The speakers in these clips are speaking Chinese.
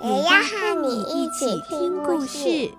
也要和你一起听故事。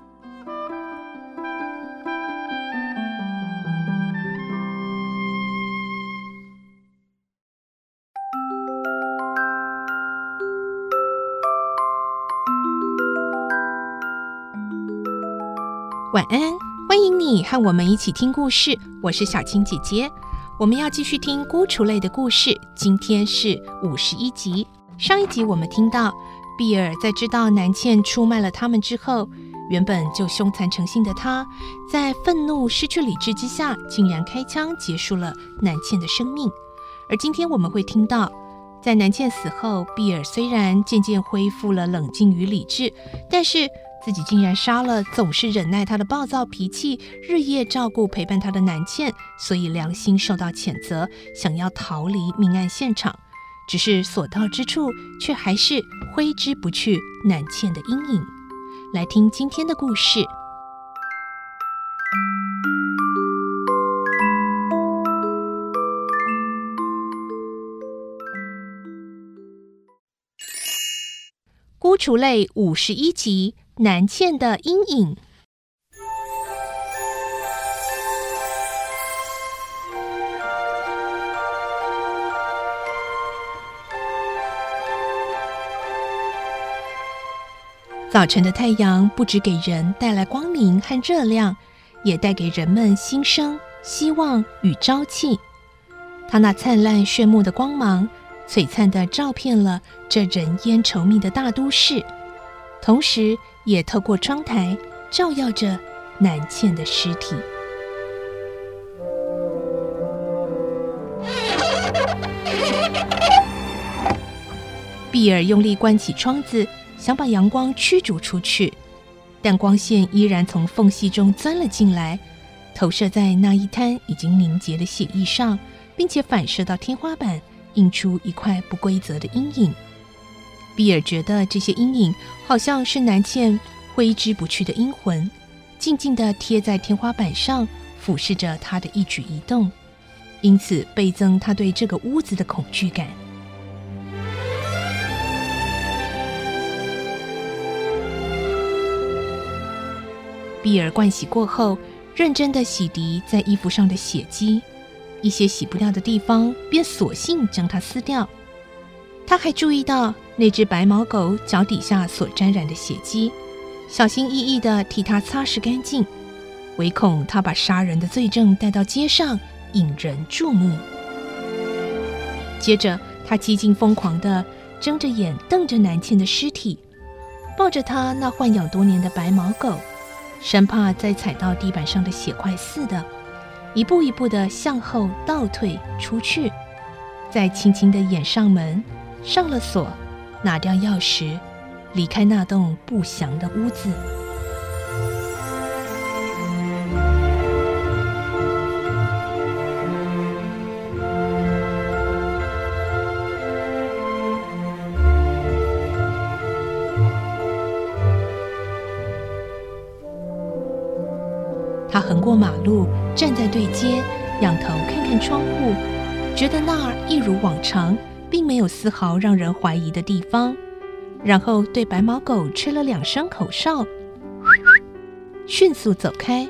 晚安，欢迎你和我们一起听故事。我是小青姐姐，我们要继续听孤雏泪的故事。今天是五十一集。上一集我们听到，比尔在知道南茜出卖了他们之后，原本就凶残成性的他，在愤怒、失去理智之下，竟然开枪结束了南茜的生命。而今天我们会听到，在南茜死后，比尔虽然渐渐恢复了冷静与理智，但是，自己竟然杀了总是忍耐他的暴躁脾气、日夜照顾陪伴他的南茜，所以良心受到谴责，想要逃离命案现场，只是所到之处却还是挥之不去南茜的阴影。来听今天的故事，《孤雏泪》五十一集。南茜的阴影。早晨的太阳不只给人带来光明和热量，也带给人们新生、希望与朝气。它那灿烂炫目的光芒，璀璨地照遍了这人烟稠密的大都市，同时，也透过窗台照耀着南茜的尸体。碧儿用力关起窗子，想把阳光驱逐出去，但光线依然从缝隙中钻了进来，投射在那一滩已经凝结的血液上，并且反射到天花板，映出一块不规则的阴影。比尔觉得这些阴影好像是南茜挥之不去的阴魂，静静地贴在天花板上，俯视着他的一举一动，因此倍增他对这个屋子的恐惧感。碧儿盥洗过后，认真地洗涤在衣服上的血迹，一些洗不掉的地方，便索性将它撕掉。她还注意到。那只白毛狗脚底下所沾染的血迹，小心翼翼地替它擦拭干净，唯恐它把杀人的罪证带到街上，引人注目。接着，他几近疯狂地睁着眼瞪着南茜的尸体，抱着他那豢养多年的白毛狗，生怕再踩到地板上的血块似的，一步一步的向后倒退出去，再轻轻的掩上门，上了锁。拿掉钥匙，离开那栋不祥的屋子。他横过马路，站在对街，仰头看看窗户，觉得那儿一如往常。并没有丝毫让人怀疑的地方，然后对白毛狗吹了两声口哨，迅速走开。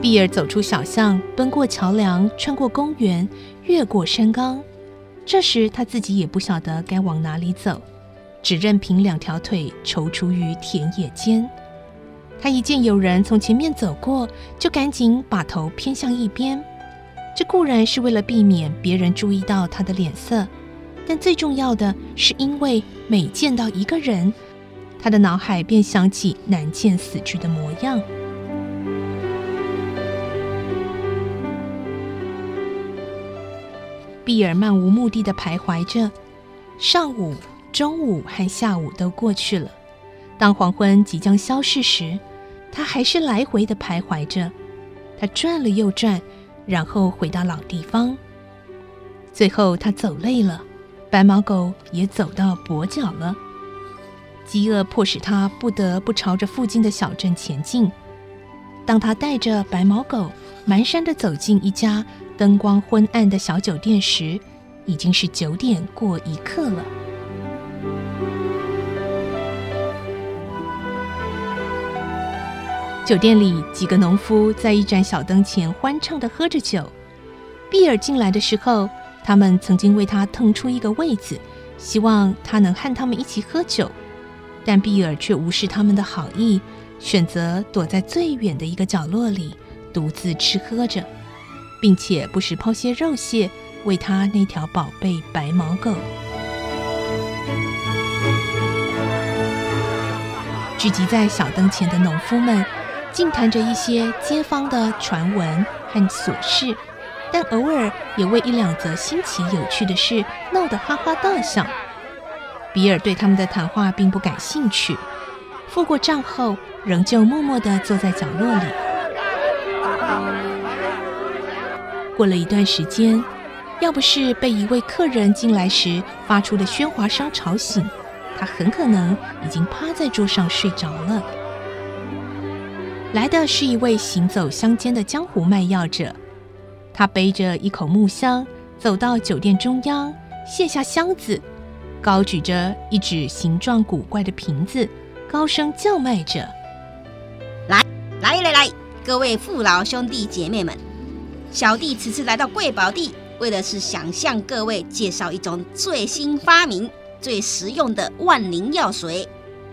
碧儿走出小巷，奔过桥梁，穿过公园，越过山岗。这时他自己也不晓得该往哪里走，只任凭两条腿踌躇于田野间。他一见有人从前面走过，就赶紧把头偏向一边。这固然是为了避免别人注意到他的脸色，但最重要的是因为每见到一个人，他的脑海便想起南茜死去的模样。比尔漫无目的的徘徊着，上午、中午和下午都过去了。当黄昏即将消逝时，他还是来回的徘徊着。他转了又转，然后回到老地方。最后，他走累了，白毛狗也走到跛脚了。饥饿迫使他不得不朝着附近的小镇前进。当他带着白毛狗蹒跚地走进一家灯光昏暗的小酒店时，已经是九点过一刻了。酒店里几个农夫在一盏小灯前欢畅地喝着酒。比尔进来的时候，他们曾经为他腾出一个位子，希望他能和他们一起喝酒。但比尔却无视他们的好意，选择躲在最远的一个角落里，独自吃喝着，并且不时抛些肉屑喂他那条宝贝白毛狗。聚集在小灯前的农夫们，尽谈着一些街坊的传闻和琐事，但偶尔也为一两则新奇有趣的事闹得哈哈大笑。比尔对他们的谈话并不感兴趣，付过账后，仍旧默默地坐在角落里。过了一段时间，要不是被一位客人进来时发出的喧哗声吵醒，他很可能已经趴在桌上睡着了。来的是一位行走乡间的江湖卖药者，他背着一口木箱，走到酒店中央，卸下箱子。高举着一只形状古怪的瓶子，高声叫卖着：“来来来来，各位父老兄弟姐妹们，小弟此次来到贵宝地，为的是想向各位介绍一种最新发明、最实用的万灵药水。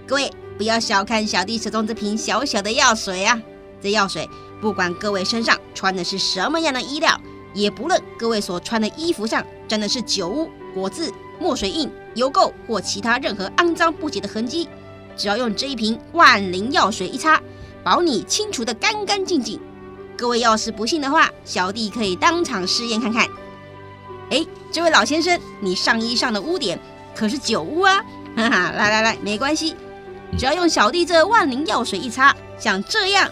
各位不要小看小弟手中这瓶小小的药水啊！这药水不管各位身上穿的是什么样的衣料，也不论各位所穿的衣服上沾的是酒污、果渍。”墨水印、油垢或其他任何肮脏不洁的痕迹，只要用这一瓶万灵药水一擦，保你清除的干干净净。各位要是不信的话，小弟可以当场试验看看。哎，这位老先生，你上衣上的污点可是酒污啊！哈哈，来来来，没关系，只要用小弟这万灵药水一擦，像这样。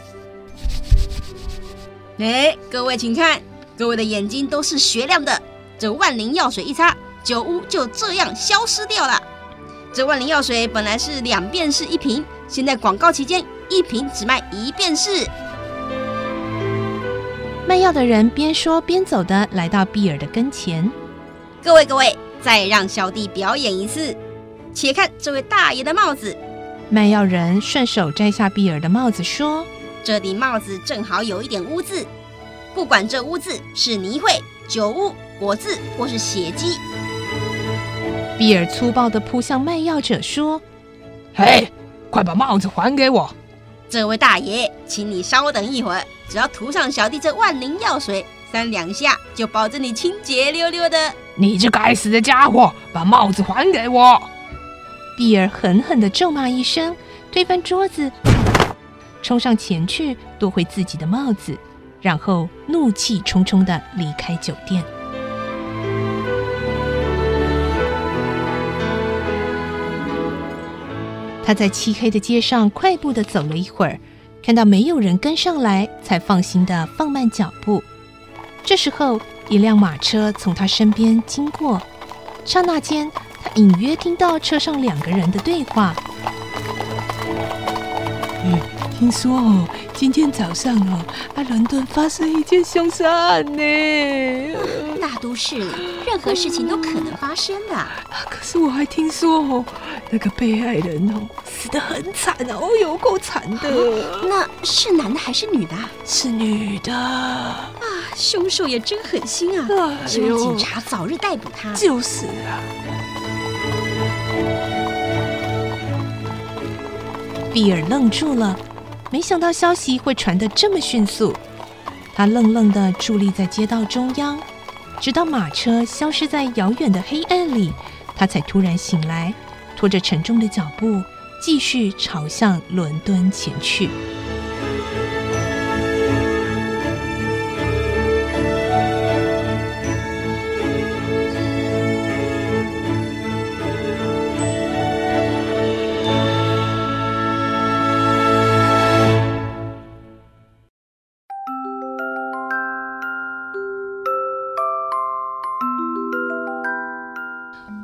哎，各位请看，各位的眼睛都是雪亮的，这万灵药水一擦。酒污就这样消失掉了。这万灵药水本来是两便士一瓶，现在广告期间一瓶只卖一便士。卖药的人边说边走的来到比尔的跟前。各位各位，再让小弟表演一次。且看这位大爷的帽子。卖药人顺手摘下比尔的帽子，说：“这顶帽子正好有一点污渍，不管这污渍是泥秽、酒污、果渍或是血迹。”比尔粗暴地扑向卖药者，说：“嘿，快把帽子还给我！这位大爷，请你稍等一会儿，只要涂上小弟这万灵药水，三两下就保证你清洁溜溜的。”你这该死的家伙，把帽子还给我！比尔狠狠地咒骂一声，推翻桌子，冲上前去夺回自己的帽子，然后怒气冲冲地离开酒店。他在漆黑的街上快步地走了一会儿，看到没有人跟上来，才放心地放慢脚步。这时候，一辆马车从他身边经过，刹那间，他隐约听到车上两个人的对话。嗯，听说哦，今天早上哦，啊，伦敦发生一件凶杀案呢。大都市里，任何事情都可能发生的。啊，可是我还听说哦。那个被害人哦，死得很惨哦，有够惨的。哦。那是男的还是女的？是女的。啊，凶手也真狠心啊！希望警察早日逮捕他。就是啊。比尔愣住了，没想到消息会传得这么迅速。他愣愣地伫立在街道中央，直到马车消失在遥远的黑暗里，他才突然醒来。拖着沉重的脚步，继续朝向伦敦前去。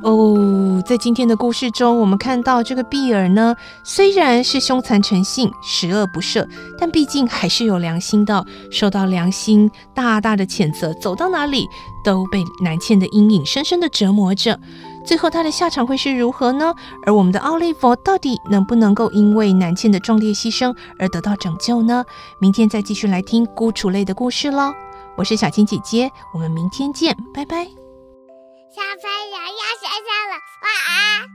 哦，在今天的故事中，我们看到这个比尔呢，虽然是凶残成性、十恶不赦，但毕竟还是有良心的，受到良心大大的谴责，走到哪里都被南茜的阴影深深的折磨着。最后他的下场会是如何呢？而我们的奥利弗到底能不能够因为南茜的壮烈牺牲而得到拯救呢？明天再继续来听孤雏泪的故事喽。我是小青姐姐，我们明天见，拜拜。小朋友要睡觉了，晚安。